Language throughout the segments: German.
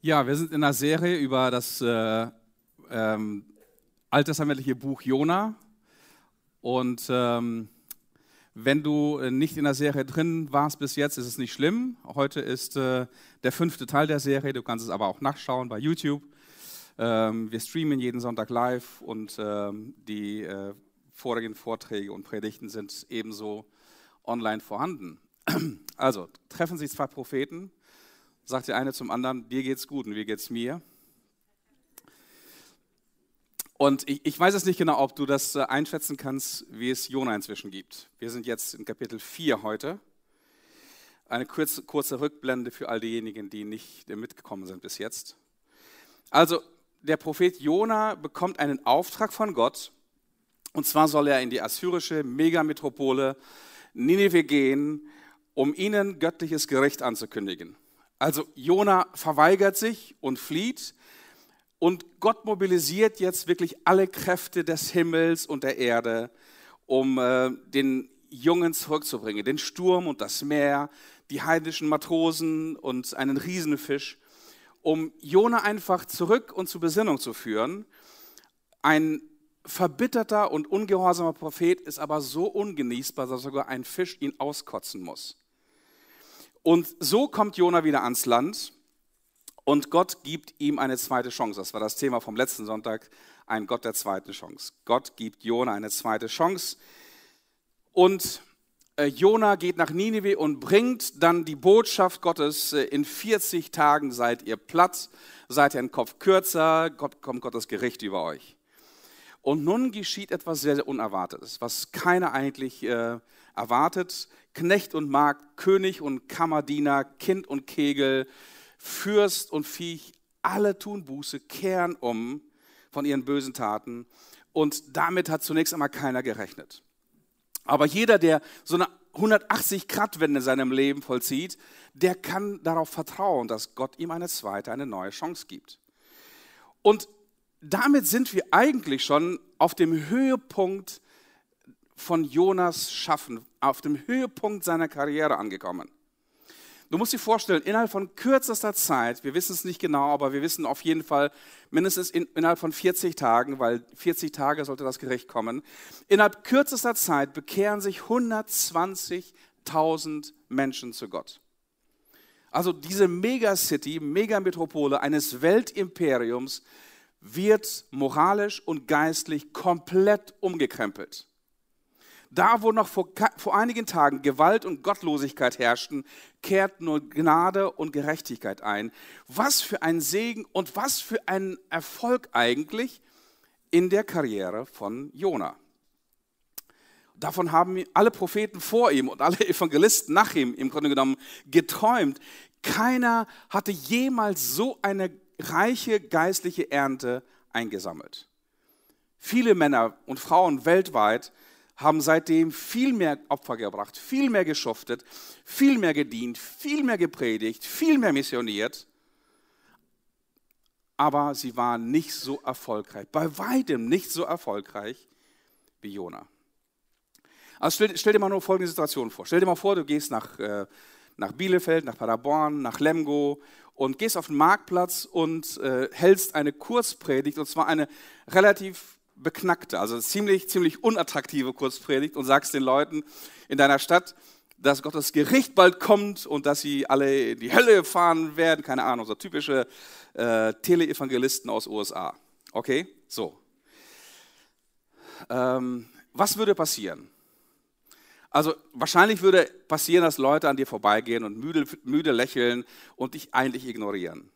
Ja, wir sind in einer Serie über das äh, ähm, alttestamentliche Buch Jona. Und ähm, wenn du nicht in der Serie drin warst bis jetzt, ist es nicht schlimm. Heute ist äh, der fünfte Teil der Serie. Du kannst es aber auch nachschauen bei YouTube. Ähm, wir streamen jeden Sonntag live und ähm, die äh, vorigen Vorträge und Predigten sind ebenso online vorhanden. Also treffen sich zwei Propheten sagt der eine zum anderen, dir geht's gut und wie geht's mir? Und ich, ich weiß jetzt nicht genau, ob du das äh, einschätzen kannst, wie es Jona inzwischen gibt. Wir sind jetzt in Kapitel 4 heute. Eine kurze, kurze Rückblende für all diejenigen, die nicht mitgekommen sind bis jetzt. Also, der Prophet Jona bekommt einen Auftrag von Gott. Und zwar soll er in die assyrische Megametropole Nineveh gehen, um ihnen göttliches Gericht anzukündigen. Also Jona verweigert sich und flieht und Gott mobilisiert jetzt wirklich alle Kräfte des Himmels und der Erde, um äh, den Jungen zurückzubringen. Den Sturm und das Meer, die heidnischen Matrosen und einen Riesenfisch, um Jona einfach zurück und zur Besinnung zu führen. Ein verbitterter und ungehorsamer Prophet ist aber so ungenießbar, dass sogar ein Fisch ihn auskotzen muss. Und so kommt Jona wieder ans Land und Gott gibt ihm eine zweite Chance. Das war das Thema vom letzten Sonntag, ein Gott der zweiten Chance. Gott gibt Jona eine zweite Chance. Und äh, Jona geht nach Ninive und bringt dann die Botschaft Gottes, äh, in 40 Tagen seid ihr platt, seid ihr ein Kopf kürzer, kommt Gottes Gericht über euch. Und nun geschieht etwas sehr, sehr Unerwartetes, was keiner eigentlich äh, erwartet. Knecht und Magd, König und Kammerdiener, Kind und Kegel, Fürst und Viech, alle tun Buße, kehren um von ihren bösen Taten. Und damit hat zunächst einmal keiner gerechnet. Aber jeder, der so eine 180-Grad-Wende in seinem Leben vollzieht, der kann darauf vertrauen, dass Gott ihm eine zweite, eine neue Chance gibt. Und damit sind wir eigentlich schon auf dem Höhepunkt von Jonas Schaffen, auf dem Höhepunkt seiner Karriere angekommen. Du musst dir vorstellen, innerhalb von kürzester Zeit, wir wissen es nicht genau, aber wir wissen auf jeden Fall mindestens in, innerhalb von 40 Tagen, weil 40 Tage sollte das Gericht kommen, innerhalb kürzester Zeit bekehren sich 120.000 Menschen zu Gott. Also diese Megacity, Megametropole eines Weltimperiums wird moralisch und geistlich komplett umgekrempelt. Da, wo noch vor, vor einigen Tagen Gewalt und Gottlosigkeit herrschten, kehrt nur Gnade und Gerechtigkeit ein. Was für ein Segen und was für ein Erfolg eigentlich in der Karriere von Jona. Davon haben alle Propheten vor ihm und alle Evangelisten nach ihm im Grunde genommen geträumt. Keiner hatte jemals so eine reiche geistliche Ernte eingesammelt. Viele Männer und Frauen weltweit haben seitdem viel mehr Opfer gebracht, viel mehr geschuftet, viel mehr gedient, viel mehr gepredigt, viel mehr missioniert. Aber sie waren nicht so erfolgreich, bei weitem nicht so erfolgreich wie Jona. Also stell, stell, dir mal nur folgende Situation vor. Stell dir mal vor, du gehst nach, äh, nach Bielefeld, nach Paderborn, nach Lemgo und gehst auf den Marktplatz und äh, hältst eine Kurzpredigt, und zwar eine relativ beknackte, also ziemlich, ziemlich unattraktive Kurzpredigt und sagst den Leuten in deiner Stadt, dass Gottes Gericht bald kommt und dass sie alle in die Hölle fahren werden, keine Ahnung, so typische äh, Teleevangelisten aus USA. Okay, so. Ähm, was würde passieren? Also wahrscheinlich würde passieren, dass Leute an dir vorbeigehen und müde, müde lächeln und dich eigentlich ignorieren.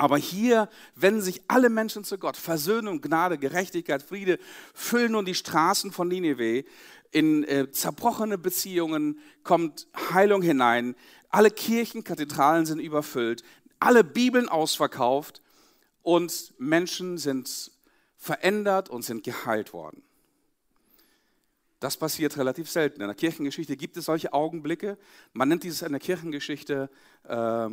Aber hier wenden sich alle Menschen zu Gott. Versöhnung, Gnade, Gerechtigkeit, Friede füllen nun die Straßen von Nineveh. In äh, zerbrochene Beziehungen kommt Heilung hinein. Alle Kirchen, Kathedralen sind überfüllt. Alle Bibeln ausverkauft. Und Menschen sind verändert und sind geheilt worden. Das passiert relativ selten. In der Kirchengeschichte gibt es solche Augenblicke. Man nennt dieses in der Kirchengeschichte äh,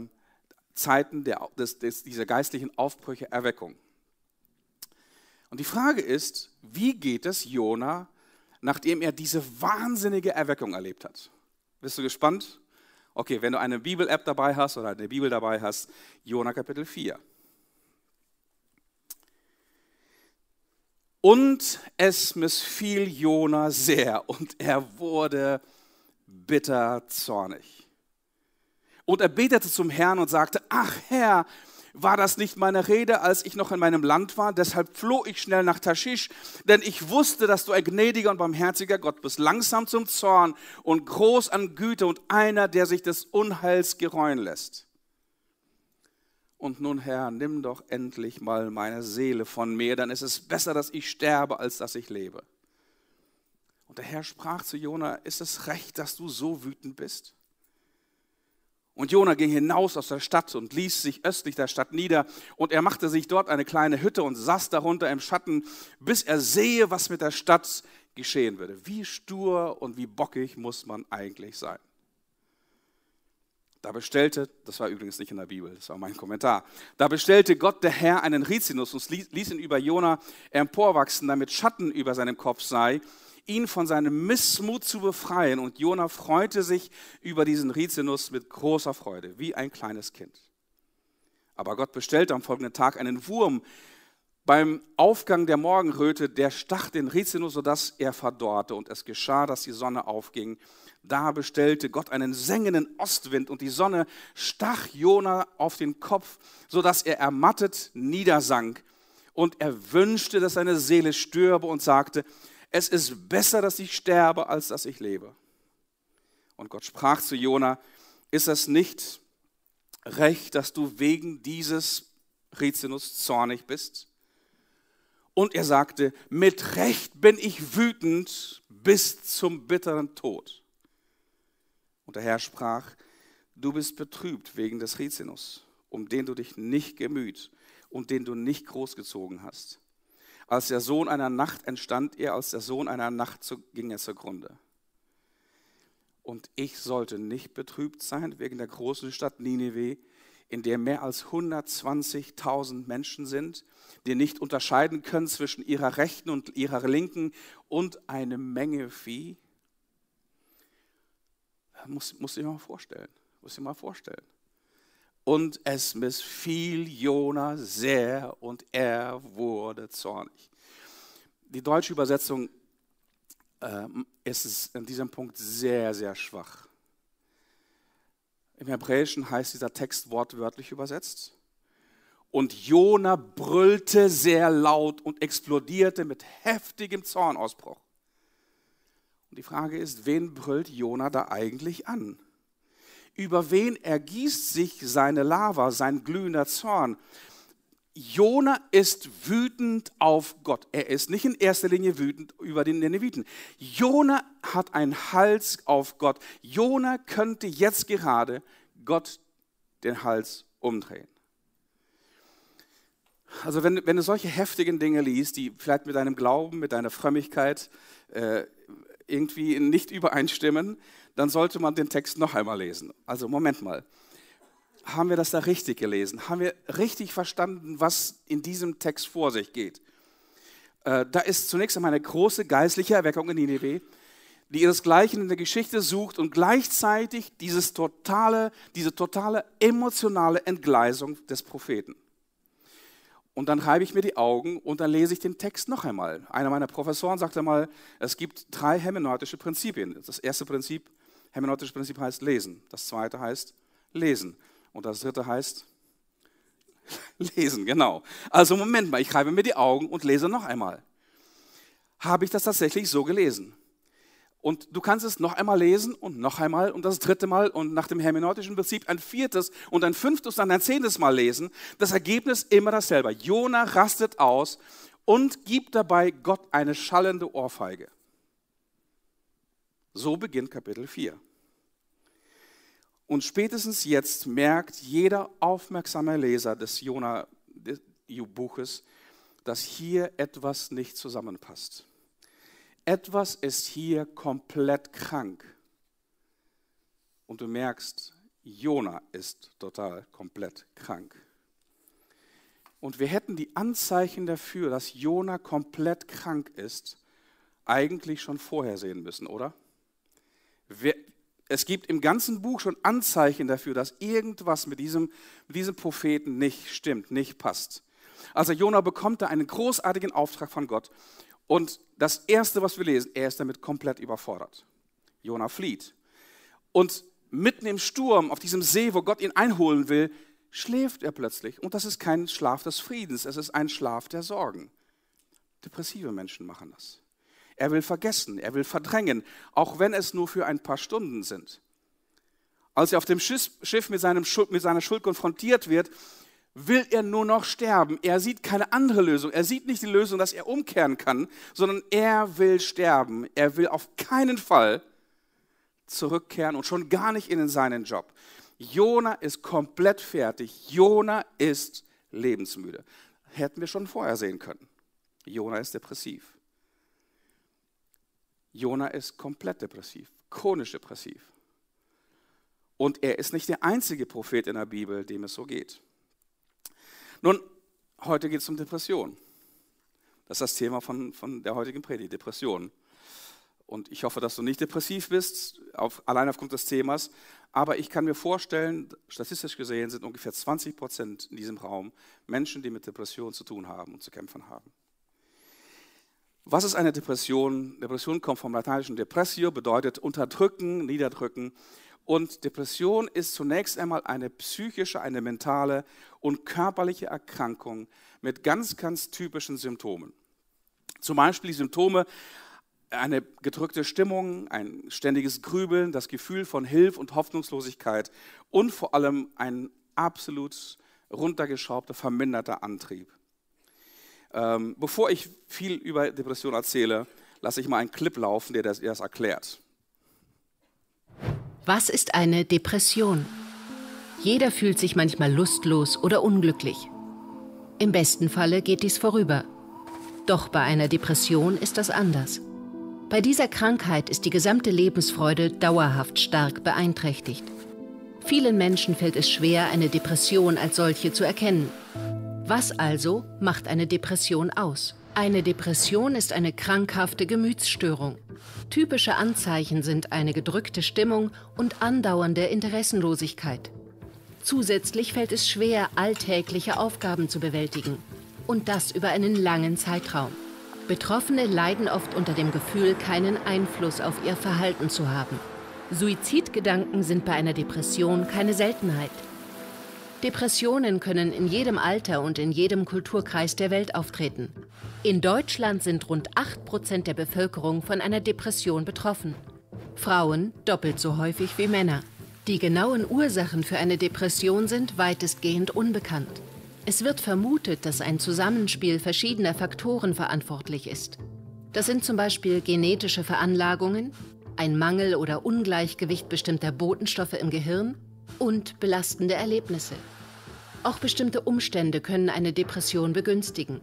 Zeiten der, des, des, dieser geistlichen Aufbrüche, Erweckung. Und die Frage ist, wie geht es Jona, nachdem er diese wahnsinnige Erweckung erlebt hat? Bist du gespannt? Okay, wenn du eine Bibel-App dabei hast oder eine Bibel dabei hast, Jona Kapitel 4. Und es missfiel Jona sehr und er wurde bitter zornig. Und er betete zum Herrn und sagte, ach Herr, war das nicht meine Rede, als ich noch in meinem Land war? Deshalb floh ich schnell nach Taschisch, denn ich wusste, dass du ein gnädiger und barmherziger Gott bist, langsam zum Zorn und groß an Güte und einer, der sich des Unheils gereuen lässt. Und nun, Herr, nimm doch endlich mal meine Seele von mir, dann ist es besser, dass ich sterbe, als dass ich lebe. Und der Herr sprach zu Jona, ist es recht, dass du so wütend bist? Und Jona ging hinaus aus der Stadt und ließ sich östlich der Stadt nieder. Und er machte sich dort eine kleine Hütte und saß darunter im Schatten, bis er sehe, was mit der Stadt geschehen würde. Wie stur und wie bockig muss man eigentlich sein? Da bestellte, das war übrigens nicht in der Bibel, das war mein Kommentar, da bestellte Gott der Herr einen Rizinus und ließ ihn über Jona emporwachsen, damit Schatten über seinem Kopf sei ihn von seinem Missmut zu befreien. Und Jona freute sich über diesen Rizinus mit großer Freude, wie ein kleines Kind. Aber Gott bestellte am folgenden Tag einen Wurm beim Aufgang der Morgenröte, der stach den Rizinus, sodass er verdorrte. Und es geschah, dass die Sonne aufging. Da bestellte Gott einen sengenden Ostwind und die Sonne stach Jona auf den Kopf, sodass er ermattet niedersank. Und er wünschte, dass seine Seele stürbe und sagte, es ist besser, dass ich sterbe, als dass ich lebe. Und Gott sprach zu Jona, ist es nicht recht, dass du wegen dieses Rizinus zornig bist? Und er sagte, mit Recht bin ich wütend bis zum bitteren Tod. Und der Herr sprach, du bist betrübt wegen des Rizinus, um den du dich nicht gemüht und den du nicht großgezogen hast. Als der Sohn einer Nacht entstand er, als der Sohn einer Nacht ging er zugrunde. Und ich sollte nicht betrübt sein wegen der großen Stadt Nineveh, in der mehr als 120.000 Menschen sind, die nicht unterscheiden können zwischen ihrer rechten und ihrer linken und eine Menge Vieh. Muss, muss ich mal vorstellen. Muss ich mal vorstellen. Und es missfiel Jona sehr und er wurde zornig. Die deutsche Übersetzung äh, ist an diesem Punkt sehr, sehr schwach. Im Hebräischen heißt dieser Text wortwörtlich übersetzt. Und Jona brüllte sehr laut und explodierte mit heftigem Zornausbruch. Und die Frage ist, wen brüllt Jona da eigentlich an? Über wen ergießt sich seine Lava, sein glühender Zorn? Jona ist wütend auf Gott. Er ist nicht in erster Linie wütend über den Nineviten. Jona hat einen Hals auf Gott. Jona könnte jetzt gerade Gott den Hals umdrehen. Also wenn, wenn du solche heftigen Dinge liest, die vielleicht mit deinem Glauben, mit deiner Frömmigkeit äh, irgendwie nicht übereinstimmen, dann sollte man den Text noch einmal lesen. Also Moment mal. Haben wir das da richtig gelesen? Haben wir richtig verstanden, was in diesem Text vor sich geht? Äh, da ist zunächst einmal eine große geistliche Erweckung in Nineveh, die ihresgleichen in der Geschichte sucht und gleichzeitig dieses totale, diese totale emotionale Entgleisung des Propheten. Und dann reibe ich mir die Augen und dann lese ich den Text noch einmal. Einer meiner Professoren sagte mal, es gibt drei hermeneutische Prinzipien. Das erste Prinzip, hermeneutische Prinzip heißt lesen. Das zweite heißt lesen. Und das dritte heißt lesen, genau. Also Moment mal, ich reibe mir die Augen und lese noch einmal. Habe ich das tatsächlich so gelesen? Und du kannst es noch einmal lesen und noch einmal und das dritte Mal und nach dem hermeneutischen Prinzip ein viertes und ein fünftes und ein zehntes Mal lesen. Das Ergebnis immer dasselbe. Jona rastet aus und gibt dabei Gott eine schallende Ohrfeige. So beginnt Kapitel 4. Und spätestens jetzt merkt jeder aufmerksame Leser des Jona-Buches, dass hier etwas nicht zusammenpasst etwas ist hier komplett krank. Und du merkst, Jona ist total komplett krank. Und wir hätten die Anzeichen dafür, dass Jona komplett krank ist, eigentlich schon vorher sehen müssen, oder? es gibt im ganzen Buch schon Anzeichen dafür, dass irgendwas mit diesem, mit diesem Propheten nicht stimmt, nicht passt. Also Jona bekommt da einen großartigen Auftrag von Gott. Und das Erste, was wir lesen, er ist damit komplett überfordert. Jona flieht. Und mitten im Sturm, auf diesem See, wo Gott ihn einholen will, schläft er plötzlich. Und das ist kein Schlaf des Friedens, es ist ein Schlaf der Sorgen. Depressive Menschen machen das. Er will vergessen, er will verdrängen, auch wenn es nur für ein paar Stunden sind. Als er auf dem Schiff mit, seinem Schuld, mit seiner Schuld konfrontiert wird, will er nur noch sterben. Er sieht keine andere Lösung. Er sieht nicht die Lösung, dass er umkehren kann, sondern er will sterben. Er will auf keinen Fall zurückkehren und schon gar nicht in seinen Job. Jona ist komplett fertig. Jona ist lebensmüde. Hätten wir schon vorher sehen können. Jona ist depressiv. Jona ist komplett depressiv, chronisch depressiv. Und er ist nicht der einzige Prophet in der Bibel, dem es so geht. Nun, heute geht es um Depression. Das ist das Thema von, von der heutigen Predigt, Depression. Und ich hoffe, dass du nicht depressiv bist, auf, allein aufgrund des Themas. Aber ich kann mir vorstellen, statistisch gesehen sind ungefähr 20 Prozent in diesem Raum Menschen, die mit Depression zu tun haben und zu kämpfen haben. Was ist eine Depression? Depression kommt vom lateinischen depressio, bedeutet unterdrücken, niederdrücken. Und Depression ist zunächst einmal eine psychische, eine mentale und körperliche Erkrankung mit ganz, ganz typischen Symptomen. Zum Beispiel die Symptome eine gedrückte Stimmung, ein ständiges Grübeln, das Gefühl von Hilf- und Hoffnungslosigkeit und vor allem ein absolut runtergeschraubter, verminderter Antrieb. Ähm, bevor ich viel über Depression erzähle, lasse ich mal einen Clip laufen, der das, der das erklärt. Was ist eine Depression? Jeder fühlt sich manchmal lustlos oder unglücklich. Im besten Falle geht dies vorüber. Doch bei einer Depression ist das anders. Bei dieser Krankheit ist die gesamte Lebensfreude dauerhaft stark beeinträchtigt. Vielen Menschen fällt es schwer, eine Depression als solche zu erkennen. Was also macht eine Depression aus? Eine Depression ist eine krankhafte Gemütsstörung. Typische Anzeichen sind eine gedrückte Stimmung und andauernde Interessenlosigkeit. Zusätzlich fällt es schwer, alltägliche Aufgaben zu bewältigen. Und das über einen langen Zeitraum. Betroffene leiden oft unter dem Gefühl, keinen Einfluss auf ihr Verhalten zu haben. Suizidgedanken sind bei einer Depression keine Seltenheit. Depressionen können in jedem Alter und in jedem Kulturkreis der Welt auftreten. In Deutschland sind rund 8% der Bevölkerung von einer Depression betroffen. Frauen doppelt so häufig wie Männer. Die genauen Ursachen für eine Depression sind weitestgehend unbekannt. Es wird vermutet, dass ein Zusammenspiel verschiedener Faktoren verantwortlich ist. Das sind zum Beispiel genetische Veranlagungen, ein Mangel oder Ungleichgewicht bestimmter Botenstoffe im Gehirn und belastende Erlebnisse. Auch bestimmte Umstände können eine Depression begünstigen.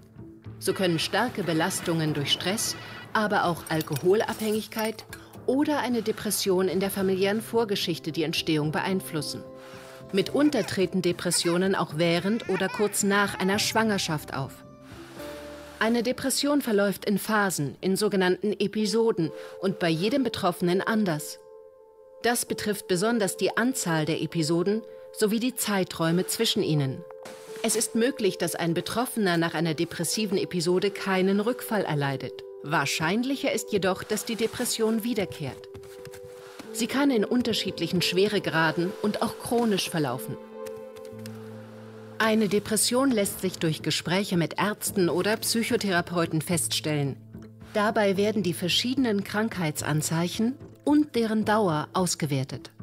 So können starke Belastungen durch Stress, aber auch Alkoholabhängigkeit oder eine Depression in der familiären Vorgeschichte die Entstehung beeinflussen. Mitunter treten Depressionen auch während oder kurz nach einer Schwangerschaft auf. Eine Depression verläuft in Phasen, in sogenannten Episoden und bei jedem Betroffenen anders. Das betrifft besonders die Anzahl der Episoden sowie die Zeiträume zwischen ihnen. Es ist möglich, dass ein Betroffener nach einer depressiven Episode keinen Rückfall erleidet. Wahrscheinlicher ist jedoch, dass die Depression wiederkehrt. Sie kann in unterschiedlichen Schweregraden und auch chronisch verlaufen. Eine Depression lässt sich durch Gespräche mit Ärzten oder Psychotherapeuten feststellen. Dabei werden die verschiedenen Krankheitsanzeichen und deren Dauer ausgewertet.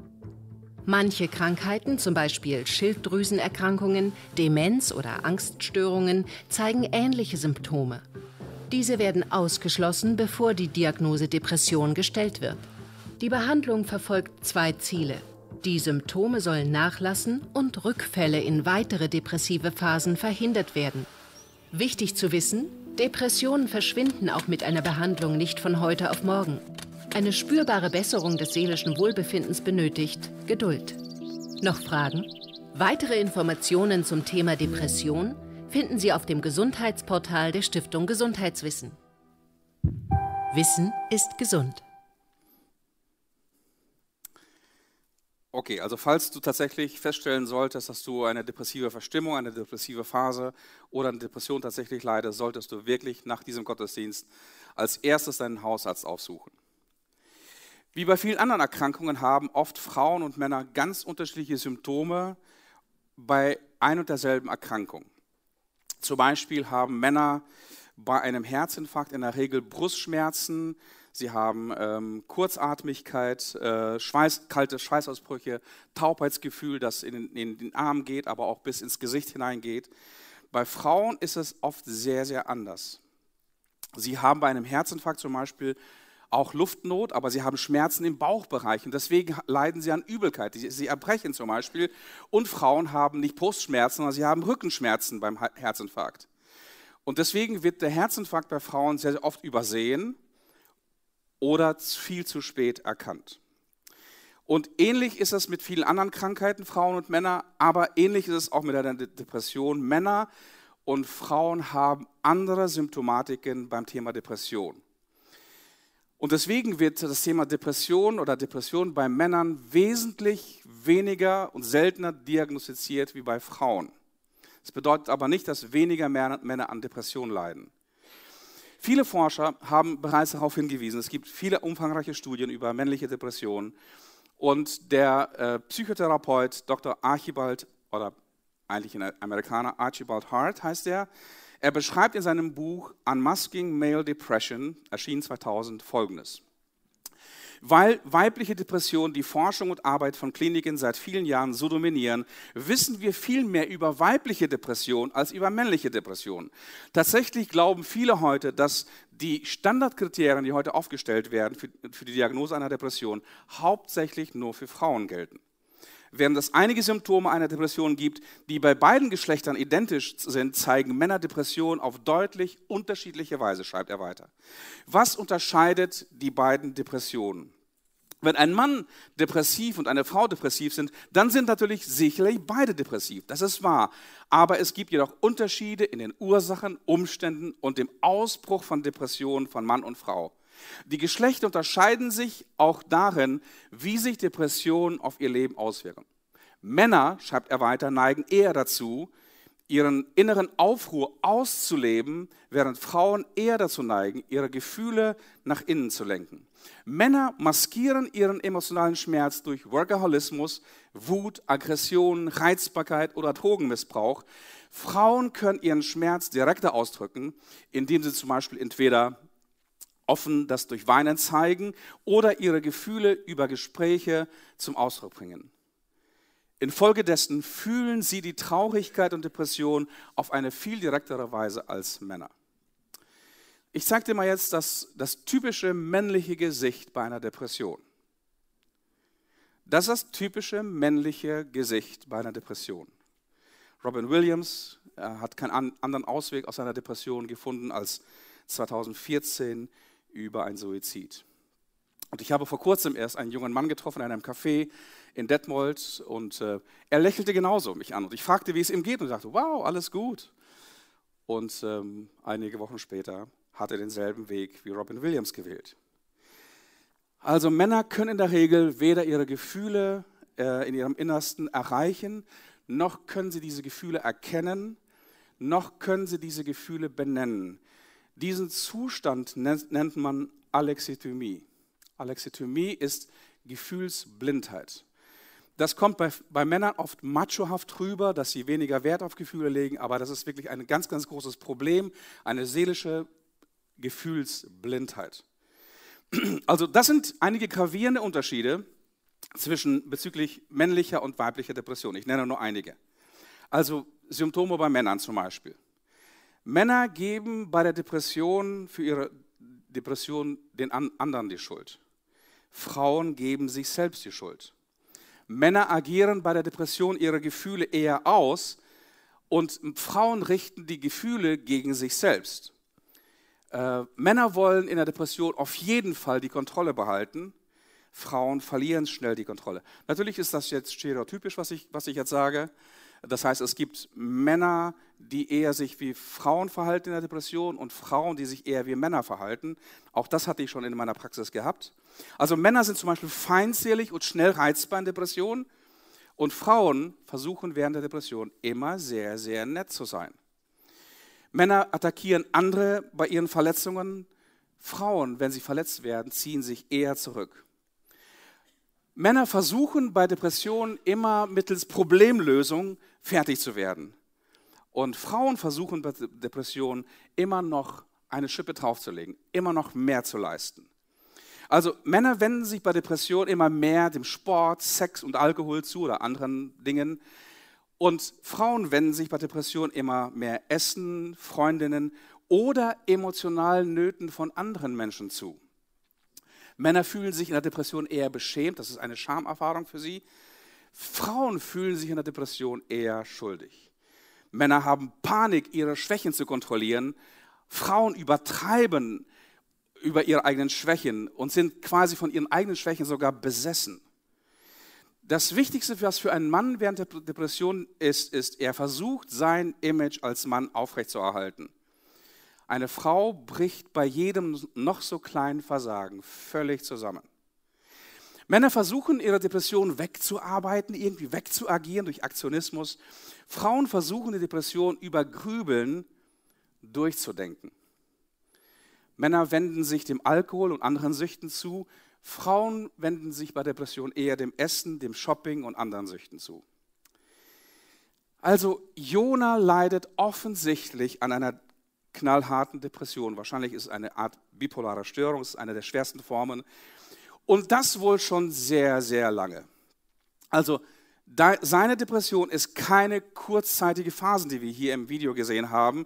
Manche Krankheiten, zum Beispiel Schilddrüsenerkrankungen, Demenz oder Angststörungen, zeigen ähnliche Symptome. Diese werden ausgeschlossen, bevor die Diagnose Depression gestellt wird. Die Behandlung verfolgt zwei Ziele. Die Symptome sollen nachlassen und Rückfälle in weitere depressive Phasen verhindert werden. Wichtig zu wissen, Depressionen verschwinden auch mit einer Behandlung nicht von heute auf morgen. Eine spürbare Besserung des seelischen Wohlbefindens benötigt Geduld. Noch Fragen? Weitere Informationen zum Thema Depression finden Sie auf dem Gesundheitsportal der Stiftung Gesundheitswissen. Wissen ist gesund. Okay, also falls du tatsächlich feststellen solltest, dass du eine depressive Verstimmung, eine depressive Phase oder eine Depression tatsächlich leidest, solltest du wirklich nach diesem Gottesdienst als erstes deinen Hausarzt aufsuchen. Wie bei vielen anderen Erkrankungen haben oft Frauen und Männer ganz unterschiedliche Symptome bei ein und derselben Erkrankung. Zum Beispiel haben Männer bei einem Herzinfarkt in der Regel Brustschmerzen, sie haben ähm, Kurzatmigkeit, äh, Schweiß, kalte Schweißausbrüche, Taubheitsgefühl, das in, in den Arm geht, aber auch bis ins Gesicht hineingeht. Bei Frauen ist es oft sehr, sehr anders. Sie haben bei einem Herzinfarkt zum Beispiel auch Luftnot, aber sie haben Schmerzen im Bauchbereich und deswegen leiden sie an Übelkeit. Sie erbrechen zum Beispiel und Frauen haben nicht Brustschmerzen, sondern sie haben Rückenschmerzen beim Herzinfarkt. Und deswegen wird der Herzinfarkt bei Frauen sehr, oft übersehen oder viel zu spät erkannt. Und ähnlich ist es mit vielen anderen Krankheiten, Frauen und Männer, aber ähnlich ist es auch mit der Depression. Männer und Frauen haben andere Symptomatiken beim Thema Depression. Und deswegen wird das Thema Depression oder Depression bei Männern wesentlich weniger und seltener diagnostiziert wie bei Frauen. Das bedeutet aber nicht, dass weniger Männer an Depressionen leiden. Viele Forscher haben bereits darauf hingewiesen, es gibt viele umfangreiche Studien über männliche Depressionen. Und der äh, Psychotherapeut Dr. Archibald, oder eigentlich ein Amerikaner, Archibald Hart heißt er, er beschreibt in seinem Buch Unmasking Male Depression, erschienen 2000, folgendes. Weil weibliche Depressionen die Forschung und Arbeit von Kliniken seit vielen Jahren so dominieren, wissen wir viel mehr über weibliche Depressionen als über männliche Depressionen. Tatsächlich glauben viele heute, dass die Standardkriterien, die heute aufgestellt werden für, für die Diagnose einer Depression, hauptsächlich nur für Frauen gelten während es einige Symptome einer Depression gibt, die bei beiden Geschlechtern identisch sind, zeigen Männer Depressionen auf deutlich unterschiedliche Weise, schreibt er weiter. Was unterscheidet die beiden Depressionen? Wenn ein Mann depressiv und eine Frau depressiv sind, dann sind natürlich sicherlich beide depressiv. Das ist wahr. Aber es gibt jedoch Unterschiede in den Ursachen, Umständen und dem Ausbruch von Depressionen von Mann und Frau. Die Geschlechter unterscheiden sich auch darin, wie sich Depressionen auf ihr Leben auswirken. Männer, schreibt er weiter, neigen eher dazu, ihren inneren Aufruhr auszuleben, während Frauen eher dazu neigen, ihre Gefühle nach innen zu lenken. Männer maskieren ihren emotionalen Schmerz durch Workaholismus, Wut, Aggression, Reizbarkeit oder Drogenmissbrauch. Frauen können ihren Schmerz direkter ausdrücken, indem sie zum Beispiel entweder offen das durch Weinen zeigen oder ihre Gefühle über Gespräche zum Ausdruck bringen. Infolgedessen fühlen sie die Traurigkeit und Depression auf eine viel direktere Weise als Männer. Ich zeige dir mal jetzt das, das typische männliche Gesicht bei einer Depression. Das ist das typische männliche Gesicht bei einer Depression. Robin Williams hat keinen anderen Ausweg aus seiner Depression gefunden als 2014 über ein Suizid. Und ich habe vor kurzem erst einen jungen Mann getroffen in einem Café in Detmold und äh, er lächelte genauso mich an. Und ich fragte, wie es ihm geht und sagte, wow, alles gut. Und ähm, einige Wochen später hat er denselben Weg wie Robin Williams gewählt. Also Männer können in der Regel weder ihre Gefühle äh, in ihrem Innersten erreichen, noch können sie diese Gefühle erkennen, noch können sie diese Gefühle benennen. Diesen Zustand nennt man Alexithymie. Alexithymie ist Gefühlsblindheit. Das kommt bei, bei, Männern oft machohaft rüber, dass sie weniger Wert auf Gefühle legen, aber das ist wirklich ein ganz, ganz großes Problem, eine seelische Gefühlsblindheit. Also das sind einige gravierende Unterschiede zwischen bezüglich männlicher und weiblicher Depression. Ich nenne nur einige. Also Symptome bei Männern zum Beispiel. Männer geben bei der Depression für ihre Depression den anderen die Schuld. Frauen geben sich selbst die Schuld. Männer agieren bei der Depression ihre Gefühle eher aus und Frauen richten die Gefühle gegen sich selbst. Äh, Männer wollen in der Depression auf jeden Fall die Kontrolle behalten. Frauen verlieren schnell die Kontrolle. Natürlich ist das jetzt stereotypisch, was ich, was ich jetzt sage. Das heißt, es gibt Männer, die eher sich wie Frauen verhalten in der Depression und Frauen, die sich eher wie Männer verhalten. Auch das hatte ich schon in meiner Praxis gehabt. Also Männer sind zum Beispiel feindselig und schnell reizbar in Depressionen und Frauen versuchen während der Depression immer sehr, sehr nett zu sein. Männer attackieren andere bei ihren Verletzungen. Frauen, wenn sie verletzt werden, ziehen sich eher zurück. Männer versuchen bei Depressionen immer mittels Problemlösung fertig zu werden. Und Frauen versuchen bei Depressionen immer noch eine Schippe draufzulegen, immer noch mehr zu leisten. Also Männer wenden sich bei Depressionen immer mehr dem Sport, Sex und Alkohol zu oder anderen Dingen. Und Frauen wenden sich bei Depressionen immer mehr Essen, Freundinnen oder emotionalen Nöten von anderen Menschen zu. Männer fühlen sich in der Depression eher beschämt, das ist eine Schamerfahrung für sie. Frauen fühlen sich in der Depression eher schuldig. Männer haben Panik, ihre Schwächen zu kontrollieren. Frauen übertreiben über ihre eigenen Schwächen und sind quasi von ihren eigenen Schwächen sogar besessen. Das Wichtigste, was für einen Mann während der Depression ist, ist, er versucht, sein Image als Mann aufrechtzuerhalten. Eine Frau bricht bei jedem noch so kleinen Versagen völlig zusammen. Männer versuchen, ihre Depression wegzuarbeiten, irgendwie wegzuagieren durch Aktionismus. Frauen versuchen, die Depression über Grübeln durchzudenken. Männer wenden sich dem Alkohol und anderen Süchten zu. Frauen wenden sich bei Depression eher dem Essen, dem Shopping und anderen Süchten zu. Also Jona leidet offensichtlich an einer knallharten Depression. Wahrscheinlich ist es eine Art bipolarer Störung, es ist eine der schwersten Formen. Und das wohl schon sehr, sehr lange. Also seine Depression ist keine kurzzeitige Phase, die wir hier im Video gesehen haben,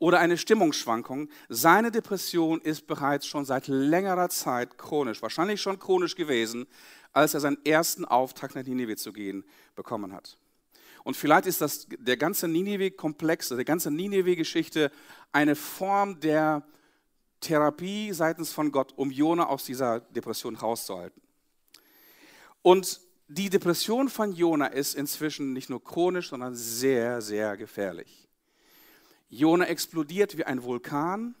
oder eine Stimmungsschwankung. Seine Depression ist bereits schon seit längerer Zeit chronisch, wahrscheinlich schon chronisch gewesen, als er seinen ersten Auftrag nach Ninive zu gehen bekommen hat. Und vielleicht ist das der ganze Ninive-Komplex, der ganze Ninive-Geschichte eine Form der Therapie seitens von Gott, um Jona aus dieser Depression rauszuhalten. Und die Depression von Jona ist inzwischen nicht nur chronisch, sondern sehr, sehr gefährlich. Jona explodiert wie ein Vulkan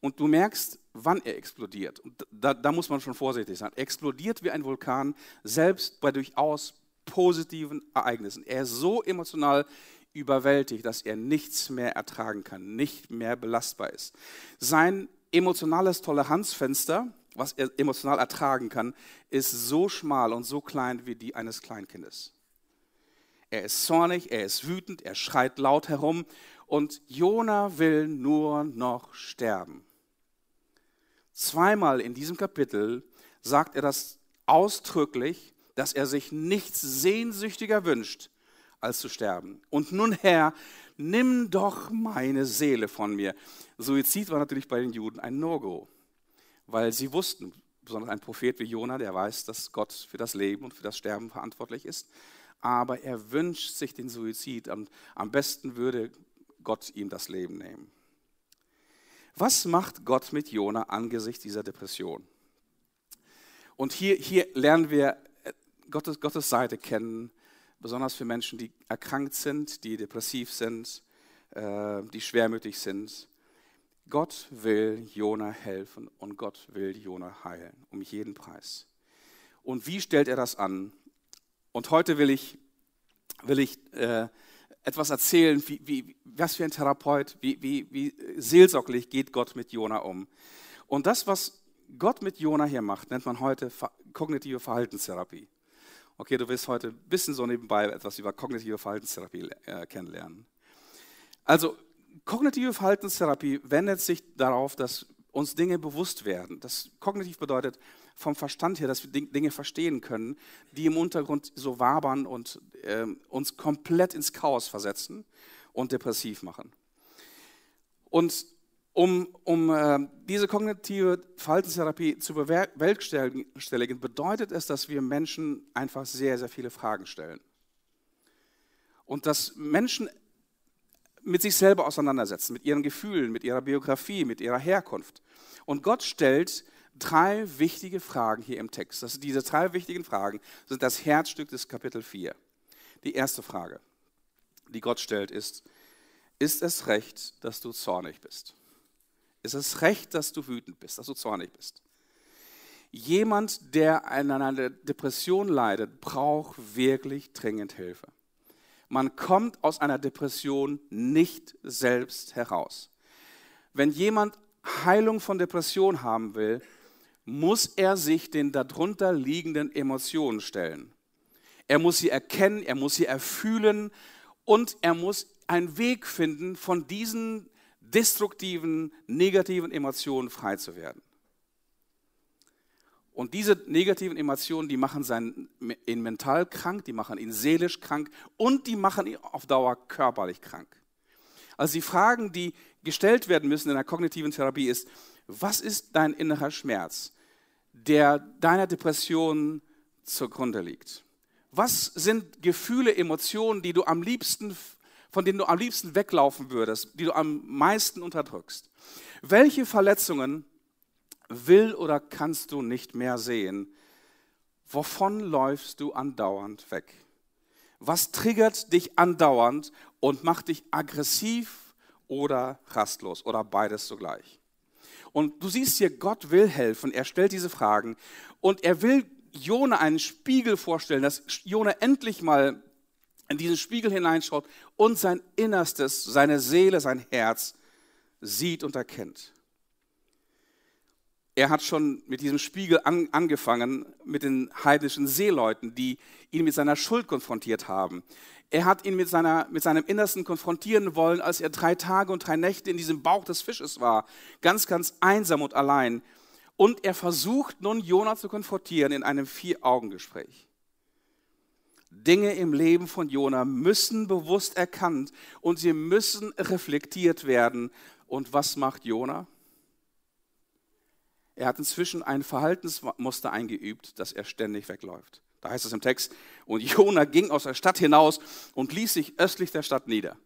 und du merkst, wann er explodiert. Und da, da muss man schon vorsichtig sein. Er explodiert wie ein Vulkan, selbst bei durchaus positiven Ereignissen. Er ist so emotional überwältigt, dass er nichts mehr ertragen kann, nicht mehr belastbar ist. Sein emotionales Toleranzfenster, was er emotional ertragen kann, ist so schmal und so klein wie die eines Kleinkindes. Er ist zornig, er ist wütend, er schreit laut herum und Jona will nur noch sterben. Zweimal in diesem Kapitel sagt er das ausdrücklich, dass er sich nichts sehnsüchtiger wünscht, als zu sterben. Und nun, Herr, nimm doch meine Seele von mir. Suizid war natürlich bei den Juden ein No-Go, weil sie wussten, besonders ein Prophet wie Jona, der weiß, dass Gott für das Leben und für das Sterben verantwortlich ist. Aber er wünscht sich den Suizid und am besten würde Gott ihm das Leben nehmen. Was macht Gott mit Jona angesichts dieser Depression? Und hier, hier lernen wir Gottes, Gottes Seite kennen, besonders für Menschen, die erkrankt sind, die depressiv sind, äh, die schwermütig sind. Gott will Jona helfen und Gott will Jona heilen, um jeden Preis. Und wie stellt er das an? Und heute will ich, will ich äh, etwas erzählen, wie, wie, was für ein Therapeut, wie, wie, wie seelsorglich geht Gott mit Jona um. Und das, was Gott mit Jona hier macht, nennt man heute kognitive Verhaltenstherapie. Okay, du wirst heute ein bisschen so nebenbei etwas über kognitive Verhaltenstherapie äh, kennenlernen. Also, kognitive Verhaltenstherapie wendet sich darauf, dass uns Dinge bewusst werden. Das kognitiv bedeutet vom Verstand her, dass wir Dinge verstehen können, die im Untergrund so wabern und äh, uns komplett ins Chaos versetzen und depressiv machen. Und um, um äh, diese kognitive Verhaltenstherapie zu bewerkstelligen, bedeutet es, dass wir Menschen einfach sehr, sehr viele Fragen stellen. Und dass Menschen mit sich selber auseinandersetzen, mit ihren Gefühlen, mit ihrer Biografie, mit ihrer Herkunft. Und Gott stellt drei wichtige Fragen hier im Text. Das, diese drei wichtigen Fragen sind das Herzstück des Kapitel 4. Die erste Frage, die Gott stellt, ist, ist es recht, dass du zornig bist? Ist es recht, dass du wütend bist, dass du zornig bist. Jemand, der an einer Depression leidet, braucht wirklich dringend Hilfe. Man kommt aus einer Depression nicht selbst heraus. Wenn jemand Heilung von Depression haben will, muss er sich den darunter liegenden Emotionen stellen. Er muss sie erkennen, er muss sie erfühlen und er muss einen Weg finden, von diesen destruktiven, negativen Emotionen frei zu werden. Und diese negativen Emotionen, die machen ihn mental krank, die machen ihn seelisch krank und die machen ihn auf Dauer körperlich krank. Also die Fragen, die gestellt werden müssen in der kognitiven Therapie ist, was ist dein innerer Schmerz, der deiner Depression zugrunde liegt? Was sind Gefühle, Emotionen, die du am liebsten, von denen du am liebsten weglaufen würdest, die du am meisten unterdrückst? Welche Verletzungen will oder kannst du nicht mehr sehen, wovon läufst du andauernd weg? Was triggert dich andauernd und macht dich aggressiv oder rastlos oder beides zugleich? Und du siehst hier, Gott will helfen, er stellt diese Fragen und er will Jona einen Spiegel vorstellen, dass Jona endlich mal in diesen Spiegel hineinschaut und sein Innerstes, seine Seele, sein Herz sieht und erkennt er hat schon mit diesem Spiegel an, angefangen, mit den heidnischen Seeleuten, die ihn mit seiner Schuld konfrontiert haben. Er hat ihn mit, seiner, mit seinem Innersten konfrontieren wollen, als er drei Tage und drei Nächte in diesem Bauch des Fisches war, ganz, ganz einsam und allein. Und er versucht nun, Jona zu konfrontieren in einem Vier-Augen-Gespräch. Dinge im Leben von Jona müssen bewusst erkannt und sie müssen reflektiert werden. Und was macht Jona? Er hat inzwischen ein Verhaltensmuster eingeübt, dass er ständig wegläuft. Da heißt es im Text, und Jona ging aus der Stadt hinaus und ließ sich östlich der Stadt nieder.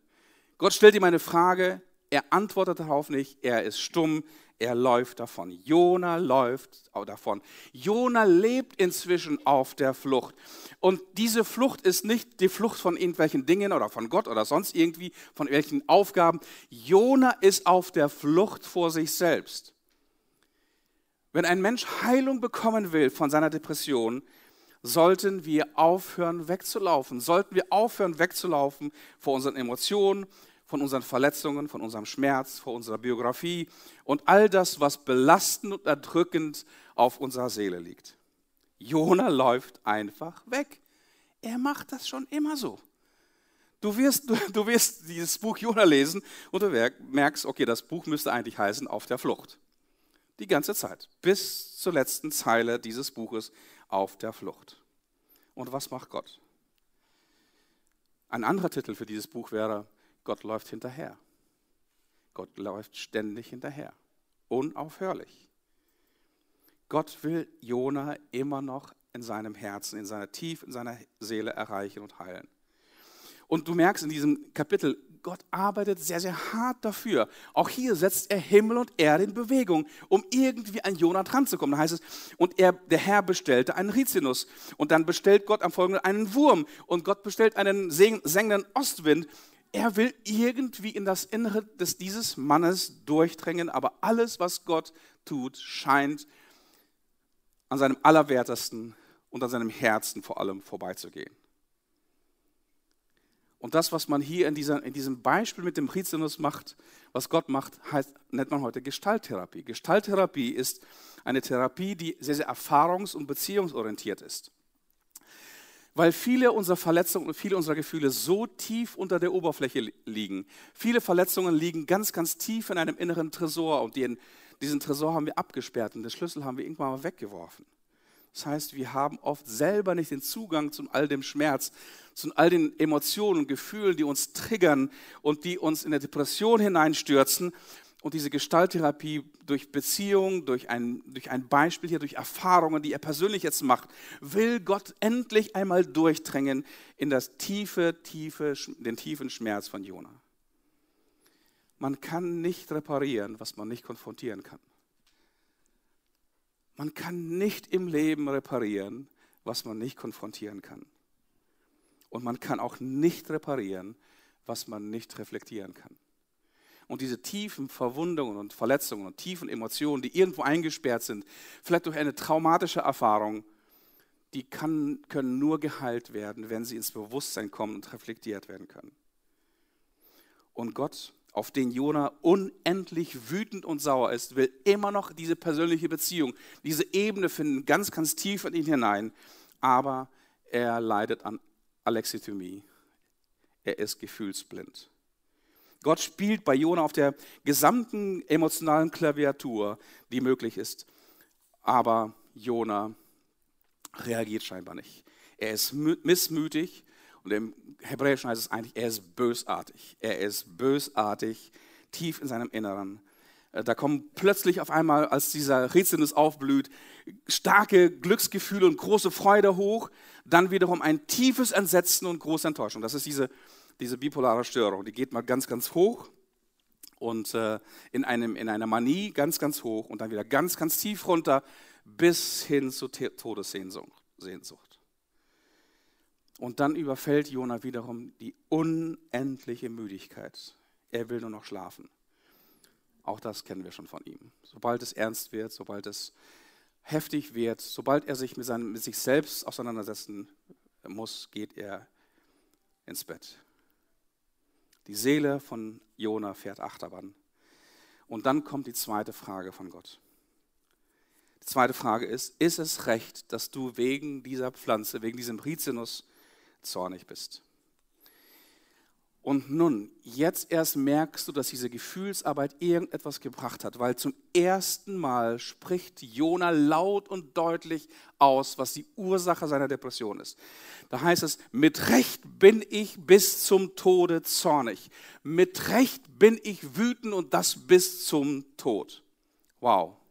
Gott stellt ihm eine Frage, er antwortet darauf nicht, er ist stumm, er läuft davon. Jona läuft davon. Jona lebt inzwischen auf der Flucht. Und diese Flucht ist nicht die Flucht von irgendwelchen Dingen oder von Gott oder sonst irgendwie, von irgendwelchen Aufgaben. Jona ist auf der Flucht vor sich selbst. Wenn ein Mensch Heilung bekommen will von seiner Depression, sollten wir aufhören wegzulaufen, sollten wir aufhören wegzulaufen vor unseren Emotionen, von unseren Verletzungen, von unserem Schmerz, vor unserer Biografie und all das, was belastend und erdrückend auf unserer Seele liegt. Jona läuft einfach weg. Er macht das schon immer so. Du wirst, du, du wirst dieses Buch Jona lesen und du merkst, okay, das Buch müsste eigentlich heißen Auf der Flucht. Die ganze Zeit, bis zur letzten Zeile dieses Buches auf der Flucht. Und was macht Gott? Ein anderer Titel für dieses Buch wäre, Gott läuft hinterher. Gott läuft ständig hinterher, unaufhörlich. Gott will Jona immer noch in seinem Herzen, in seiner Tief, in seiner Seele erreichen und heilen. Und du merkst in diesem Kapitel, Gott arbeitet sehr, sehr hart dafür. Auch hier setzt er Himmel und Erde in Bewegung, um irgendwie an Jonah dran zu kommen. Da heißt es, und er, der Herr bestellte einen Rizinus. Und dann bestellt Gott am folgenden einen Wurm. Und Gott bestellt einen sengenden Ostwind. Er will irgendwie in das Innere des, dieses Mannes durchdringen, aber alles, was Gott tut, scheint an seinem Allerwertesten und an seinem Herzen vor allem vorbeizugehen. Und das, was man hier in, dieser, in diesem Beispiel mit dem Rizinus macht, was Gott macht, heißt, nennt man heute Gestalttherapie. Gestalttherapie ist eine Therapie, die sehr, sehr erfahrungs- und beziehungsorientiert ist. Weil viele unserer Verletzungen und viele unserer Gefühle so tief unter der Oberfläche liegen. Viele Verletzungen liegen ganz, ganz tief in einem inneren Tresor und den, diesen Tresor haben wir abgesperrt und den Schlüssel haben wir irgendwann mal weggeworfen. Das heißt, wir haben oft selber nicht den Zugang zu all dem Schmerz, zu all den Emotionen und Gefühlen, die uns triggern und die uns in der Depression hineinstürzen. Und diese Gestalttherapie durch Beziehung, durch ein, durch ein Beispiel hier, durch Erfahrungen, die er persönlich jetzt macht, will Gott endlich einmal durchdrängen in das tiefe, tiefe, den tiefen Schmerz von Jona. Man kann nicht reparieren, was man nicht konfrontieren kann. Man kann nicht im Leben reparieren, was man nicht konfrontieren kann. Und man kann auch nicht reparieren, was man nicht reflektieren kann. Und diese tiefen Verwundungen und Verletzungen und tiefen Emotionen, die irgendwo eingesperrt sind, vielleicht durch eine traumatische Erfahrung, die kann, können nur geheilt werden, wenn sie ins Bewusstsein kommen und reflektiert werden können. Und Gott, auf den Jona unendlich wütend und sauer ist, will immer noch diese persönliche Beziehung, diese Ebene finden, ganz, ganz tief in ihn hinein. Aber er leidet an Alexithymie. Er ist gefühlsblind. Gott spielt bei Jona auf der gesamten emotionalen Klaviatur, die möglich ist. Aber Jona reagiert scheinbar nicht. Er ist missmütig und im Hebräischen heißt es eigentlich, er ist bösartig. Er ist bösartig, tief in seinem Inneren. Äh, da kommen plötzlich auf einmal, als dieser Rätselnis aufblüht, starke Glücksgefühle und große Freude hoch. Dann wiederum ein tiefes Entsetzen und große Enttäuschung. Das ist diese, diese bipolare Störung. Die geht mal ganz, ganz hoch und äh, in, einem, in einer Manie ganz, ganz hoch und dann wieder ganz, ganz tief runter bis hin zur Todessehnsucht. Und dann überfällt Jona wiederum die unendliche Müdigkeit. Er will nur noch schlafen. Auch das kennen wir schon von ihm. Sobald es ernst wird, sobald es heftig wird, sobald er sich mit, seinem, mit sich selbst auseinandersetzen muss, geht er ins Bett. Die Seele von Jona fährt Achterbahn. Und dann kommt die zweite Frage von Gott. Die zweite Frage ist, ist es recht, dass du wegen dieser Pflanze, wegen diesem Rizinus zornig bist? Und nun, jetzt erst merkst du, dass diese Gefühlsarbeit irgendetwas gebracht hat, weil zum ersten Mal spricht Jona laut und deutlich aus, was die Ursache seiner Depression ist. Da heißt es, mit Recht bin ich bis zum Tode zornig. Mit Recht bin ich wütend und das bis zum Tod. Wow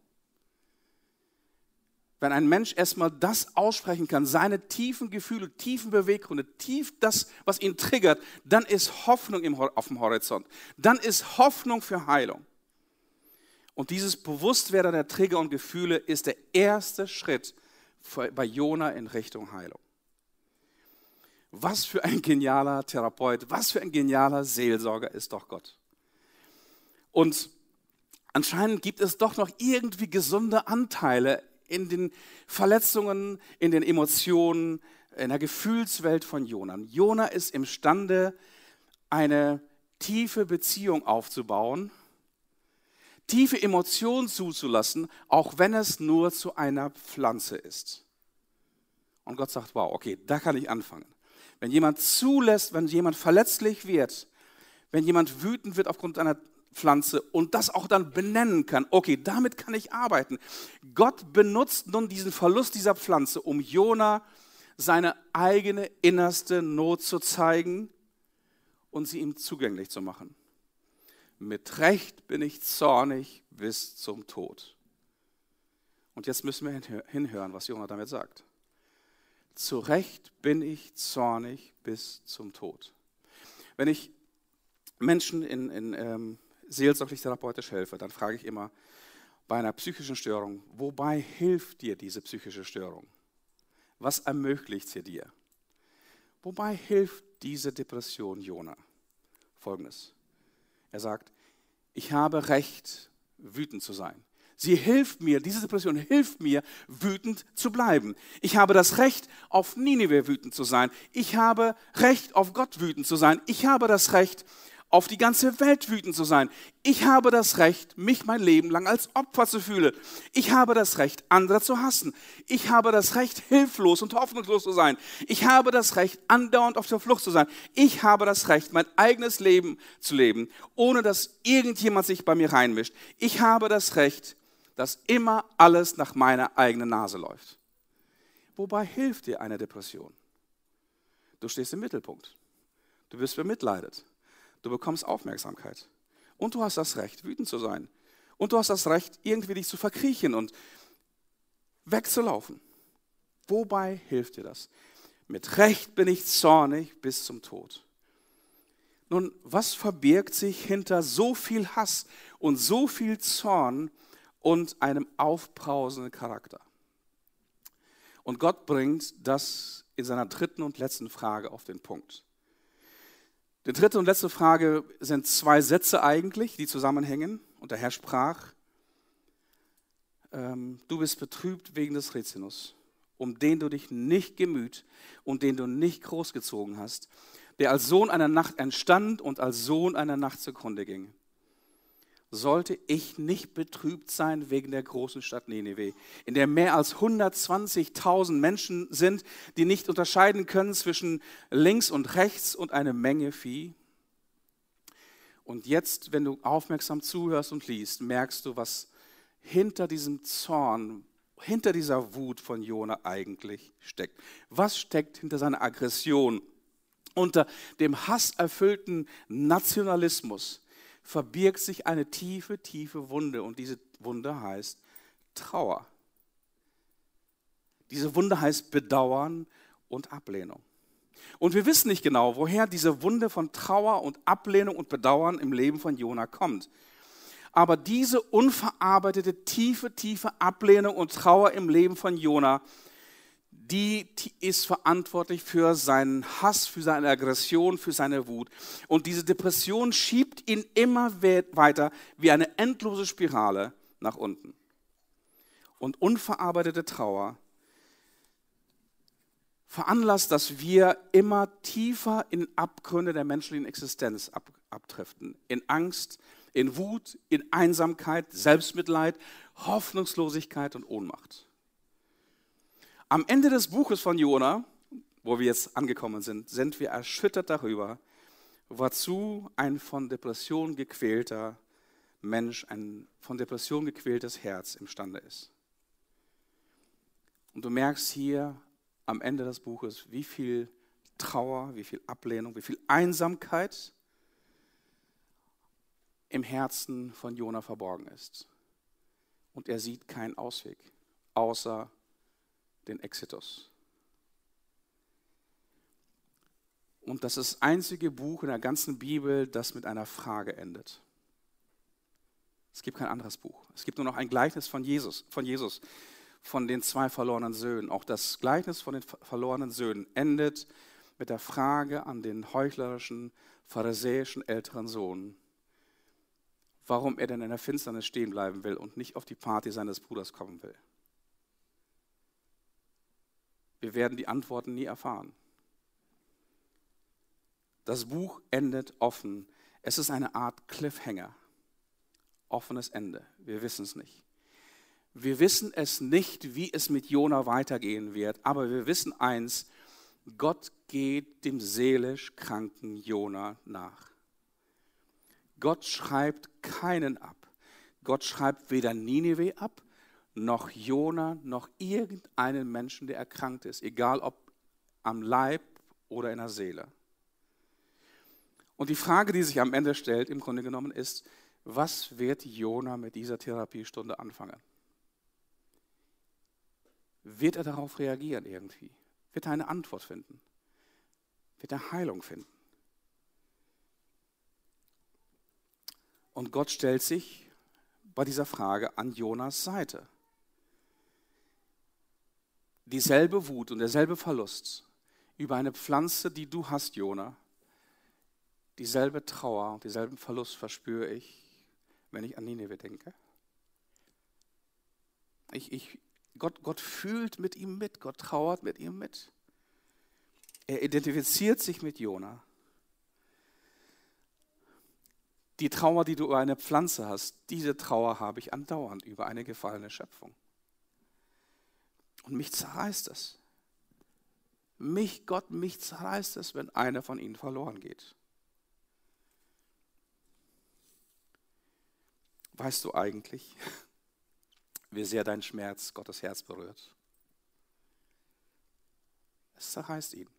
wenn ein Mensch erstmal das aussprechen kann, seine tiefen Gefühle, tiefen Beweggründe, tief das, was ihn triggert, dann ist Hoffnung auf dem Horizont. Dann ist Hoffnung für Heilung. Und dieses Bewusstwerden der Trigger und Gefühle ist der erste Schritt bei Jona in Richtung Heilung. Was für ein genialer Therapeut, was für ein genialer Seelsorger ist doch Gott. Und anscheinend gibt es doch noch irgendwie gesunde Anteile in den Verletzungen, in den Emotionen, in der Gefühlswelt von Jona. Jona ist imstande, eine tiefe Beziehung aufzubauen, tiefe Emotionen zuzulassen, auch wenn es nur zu einer Pflanze ist. Und Gott sagt, wow, okay, da kann ich anfangen. Wenn jemand zulässt, wenn jemand verletzlich wird, wenn jemand wütend wird aufgrund einer Pflanze und das auch dann benennen kann. Okay, damit kann ich arbeiten. Gott benutzt nun diesen Verlust dieser Pflanze, um Jona seine eigene innerste Not zu zeigen und sie ihm zugänglich zu machen. Mit Recht bin ich zornig bis zum Tod. Und jetzt müssen wir hinhören, was Jona damit sagt. Zu Recht bin ich zornig bis zum Tod. Wenn ich Menschen in, in ähm, seelsorglich therapeutisch helfe, dann frage ich immer bei einer psychischen Störung, wobei hilft dir diese psychische Störung? Was ermöglicht sie dir? Wobei hilft diese Depression Jona? Folgendes. Er sagt, ich habe Recht, wütend zu sein. Sie hilft mir, diese Depression hilft mir, wütend zu bleiben. Ich habe das Recht, auf Ninive wütend zu sein. Ich habe Recht, auf Gott wütend zu sein. Ich habe das Recht, auf die ganze Welt wütend zu sein. Ich habe das Recht, mich mein Leben lang als Opfer zu fühlen. Ich habe das Recht, andere zu hassen. Ich habe das Recht, hilflos und hoffnungslos zu sein. Ich habe das Recht, andauernd auf der Flucht zu sein. Ich habe das Recht, mein eigenes Leben zu leben, ohne dass irgendjemand sich bei mir reinmischt. Ich habe das Recht, dass immer alles nach meiner eigenen Nase läuft. Wobei hilft dir eine Depression? Du stehst im Mittelpunkt. Du wirst bemitleidet. Du bekommst Aufmerksamkeit. Und du hast das Recht, wütend zu sein. Und du hast das Recht, irgendwie dich zu verkriechen und wegzulaufen. Wobei hilft dir das? Mit Recht bin ich zornig bis zum Tod. Nun, was verbirgt sich hinter so viel Hass und so viel Zorn und einem aufbrausenden Charakter? Und Gott bringt das in seiner dritten und letzten Frage auf den Punkt. Die dritte und letzte Frage sind zwei Sätze eigentlich, die zusammenhängen. Und der Herr sprach, ähm, du bist betrübt wegen des Rizinus, um den du dich nicht gemüht und den du nicht großgezogen hast, der als Sohn einer Nacht entstand und als Sohn einer Nacht zugrunde ging sollte ich nicht betrübt sein wegen der großen Stadt Nineveh, in der mehr als 120.000 Menschen sind, die nicht unterscheiden können zwischen links und rechts und eine Menge Vieh. Und jetzt, wenn du aufmerksam zuhörst und liest, merkst du, was hinter diesem Zorn, hinter dieser Wut von Jona eigentlich steckt. Was steckt hinter seiner Aggression, unter dem hasserfüllten Nationalismus? Verbirgt sich eine tiefe, tiefe Wunde und diese Wunde heißt Trauer. Diese Wunde heißt Bedauern und Ablehnung. Und wir wissen nicht genau, woher diese Wunde von Trauer und Ablehnung und Bedauern im Leben von Jona kommt. Aber diese unverarbeitete, tiefe, tiefe Ablehnung und Trauer im Leben von Jona die ist verantwortlich für seinen Hass, für seine Aggression, für seine Wut. Und diese Depression schiebt ihn immer weiter wie eine endlose Spirale nach unten. Und unverarbeitete Trauer veranlasst, dass wir immer tiefer in Abgründe der menschlichen Existenz ab, abdriften. In Angst, in Wut, in Einsamkeit, Selbstmitleid, Hoffnungslosigkeit und Ohnmacht. Am Ende des Buches von Jona, wo wir jetzt angekommen sind, sind wir erschüttert darüber, wozu ein von Depression gequälter Mensch, ein von Depression gequältes Herz imstande ist. Und du merkst hier am Ende des Buches, wie viel Trauer, wie viel Ablehnung, wie viel Einsamkeit im Herzen von Jona verborgen ist. Und er sieht keinen Ausweg, außer den Exitus. Und das ist das einzige Buch in der ganzen Bibel, das mit einer Frage endet. Es gibt kein anderes Buch. Es gibt nur noch ein Gleichnis von Jesus, von Jesus, von den zwei verlorenen Söhnen. Auch das Gleichnis von den verlorenen Söhnen endet mit der Frage an den heuchlerischen, pharisäischen älteren Sohn, warum er denn in der Finsternis stehen bleiben will und nicht auf die Party seines Bruders kommen will. Wir werden die Antworten nie erfahren. Das Buch endet offen. Es ist eine Art Cliffhanger. Offenes Ende. Wir wissen es nicht. Wir wissen es nicht, wie es mit Jona weitergehen wird, aber wir wissen eins, Gott geht dem seelisch kranken Jona nach. Gott schreibt keinen ab. Gott schreibt weder Ninive ab, noch Jona, noch irgendeinen Menschen, der erkrankt ist, egal ob am Leib oder in der Seele. Und die Frage, die sich am Ende stellt, im Grunde genommen, ist, was wird Jona mit dieser Therapiestunde anfangen? Wird er darauf reagieren irgendwie? Wird er eine Antwort finden? Wird er Heilung finden? Und Gott stellt sich bei dieser Frage an Jonas Seite dieselbe Wut und derselbe Verlust über eine Pflanze, die du hast, Jona, dieselbe Trauer dieselben Verlust verspüre ich, wenn ich an Nineveh denke. Ich, ich, Gott, Gott fühlt mit ihm mit, Gott trauert mit ihm mit. Er identifiziert sich mit Jona. Die Trauer, die du über eine Pflanze hast, diese Trauer habe ich andauernd über eine gefallene Schöpfung. Und mich zerreißt es. Mich, Gott, mich zerreißt es, wenn einer von ihnen verloren geht. Weißt du eigentlich, wie sehr dein Schmerz Gottes Herz berührt? Es zerreißt ihn.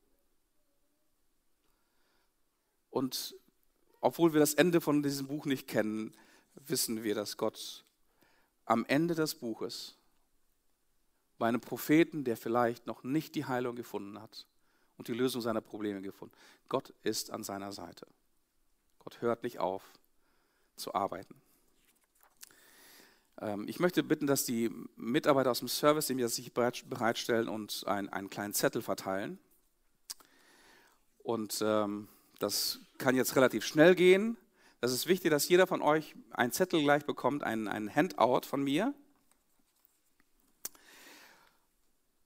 Und obwohl wir das Ende von diesem Buch nicht kennen, wissen wir, dass Gott am Ende des Buches bei einem Propheten, der vielleicht noch nicht die Heilung gefunden hat und die Lösung seiner Probleme gefunden. Gott ist an seiner Seite. Gott hört nicht auf zu arbeiten. Ähm, ich möchte bitten, dass die Mitarbeiter aus dem Service dem sich bereitstellen und einen, einen kleinen Zettel verteilen. Und ähm, Das kann jetzt relativ schnell gehen. Es ist wichtig, dass jeder von euch einen Zettel gleich bekommt, ein, ein Handout von mir.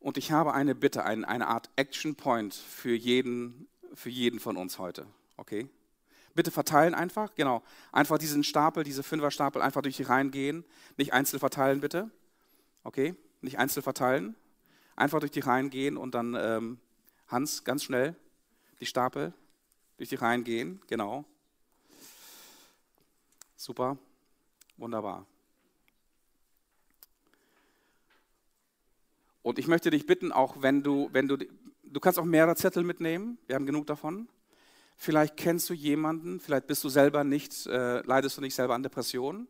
Und ich habe eine Bitte, ein, eine Art Action Point für jeden, für jeden von uns heute. Okay? Bitte verteilen einfach, genau. Einfach diesen Stapel, diese Fünferstapel einfach durch die Reihen gehen. Nicht einzeln verteilen, bitte. Okay? Nicht einzeln verteilen. Einfach durch die Reihen gehen und dann, ähm, Hans, ganz schnell die Stapel durch die Reihen gehen. Genau. Super. Wunderbar. Und ich möchte dich bitten, auch wenn du, wenn du, du kannst auch mehrere Zettel mitnehmen. Wir haben genug davon. Vielleicht kennst du jemanden, vielleicht bist du selber nicht, äh, leidest du nicht selber an Depressionen.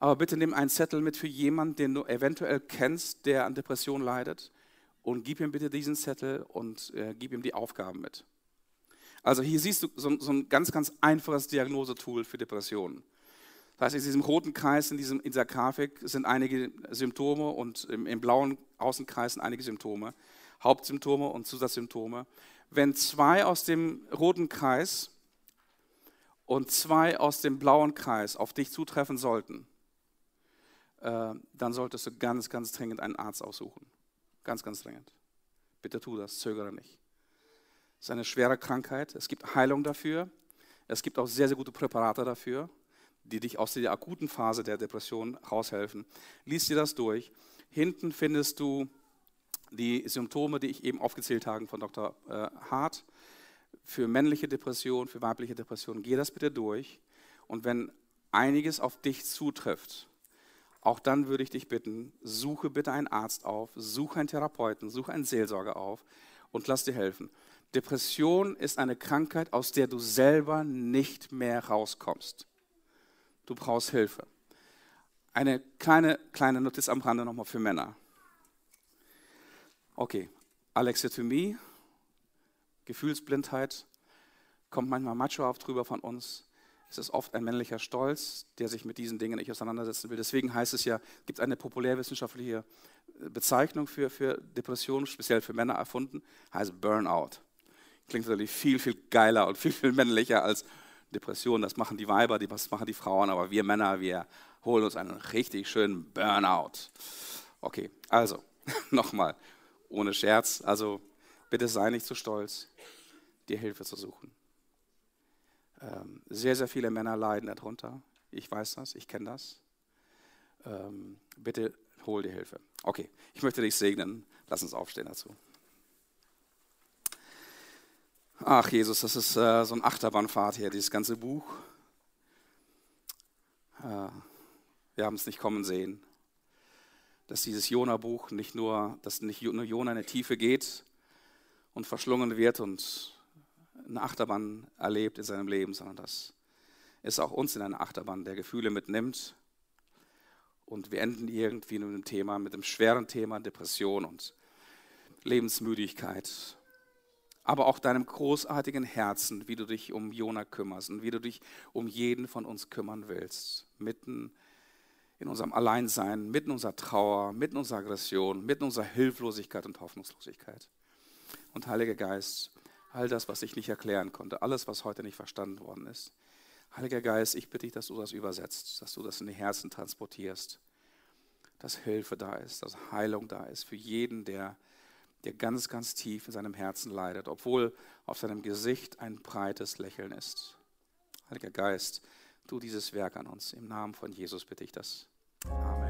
Aber bitte nimm einen Zettel mit für jemanden, den du eventuell kennst, der an Depressionen leidet. Und gib ihm bitte diesen Zettel und äh, gib ihm die Aufgaben mit. Also hier siehst du so, so ein ganz, ganz einfaches Diagnosetool für Depressionen. Das heißt, in diesem roten Kreis, in, diesem, in dieser Grafik sind einige Symptome und im, im blauen Außenkreis sind einige Symptome, Hauptsymptome und Zusatzsymptome. Wenn zwei aus dem roten Kreis und zwei aus dem blauen Kreis auf dich zutreffen sollten, äh, dann solltest du ganz, ganz dringend einen Arzt aussuchen. Ganz, ganz dringend. Bitte tu das, zögere nicht. Es ist eine schwere Krankheit. Es gibt Heilung dafür. Es gibt auch sehr, sehr gute Präparate dafür, die dich aus der akuten Phase der Depression raushelfen. Lies dir das durch. Hinten findest du die Symptome, die ich eben aufgezählt habe von Dr. Äh, Hart für männliche Depression, für weibliche Depression. Geh das bitte durch. Und wenn einiges auf dich zutrifft, auch dann würde ich dich bitten, suche bitte einen Arzt auf, suche einen Therapeuten, suche einen Seelsorger auf und lass dir helfen. Depression ist eine Krankheit, aus der du selber nicht mehr rauskommst. Du brauchst Hilfe. Eine kleine, kleine Notiz am Rande nochmal für Männer. Okay, Alexithymie, Gefühlsblindheit, kommt manchmal machohaft drüber von uns. Es ist oft ein männlicher Stolz, der sich mit diesen Dingen nicht auseinandersetzen will. Deswegen heißt es ja, gibt eine populärwissenschaftliche Bezeichnung für, für Depressionen, speziell für Männer erfunden, heißt Burnout. Klingt natürlich viel, viel geiler und viel, viel männlicher als Depression. Das machen die Weiber, das machen die Frauen, aber wir Männer, wir holen uns einen richtig schönen Burnout. Okay, also nochmal, ohne Scherz, also bitte sei nicht zu stolz, dir Hilfe zu suchen. Ähm, sehr, sehr viele Männer leiden darunter. Ich weiß das, ich kenne das. Ähm, bitte hol dir Hilfe. Okay, ich möchte dich segnen. Lass uns aufstehen dazu. Ach Jesus, das ist äh, so ein Achterbahnfahrt hier, dieses ganze Buch. Äh, wir haben es nicht kommen sehen, dass dieses Jona-Buch nicht nur, dass nicht nur Jona in die Tiefe geht und verschlungen wird und eine Achterbahn erlebt in seinem Leben, sondern dass es auch uns in eine Achterbahn der Gefühle mitnimmt. Und wir enden irgendwie mit dem Thema, mit dem schweren Thema Depression und Lebensmüdigkeit aber auch deinem großartigen Herzen, wie du dich um Jona kümmerst und wie du dich um jeden von uns kümmern willst. Mitten in unserem Alleinsein, mitten in unserer Trauer, mitten in unserer Aggression, mitten in unserer Hilflosigkeit und Hoffnungslosigkeit. Und Heiliger Geist, all das, was ich nicht erklären konnte, alles, was heute nicht verstanden worden ist. Heiliger Geist, ich bitte dich, dass du das übersetzt, dass du das in die Herzen transportierst, dass Hilfe da ist, dass Heilung da ist für jeden, der der ganz, ganz tief in seinem Herzen leidet, obwohl auf seinem Gesicht ein breites Lächeln ist. Heiliger Geist, tu dieses Werk an uns. Im Namen von Jesus bitte ich das. Amen.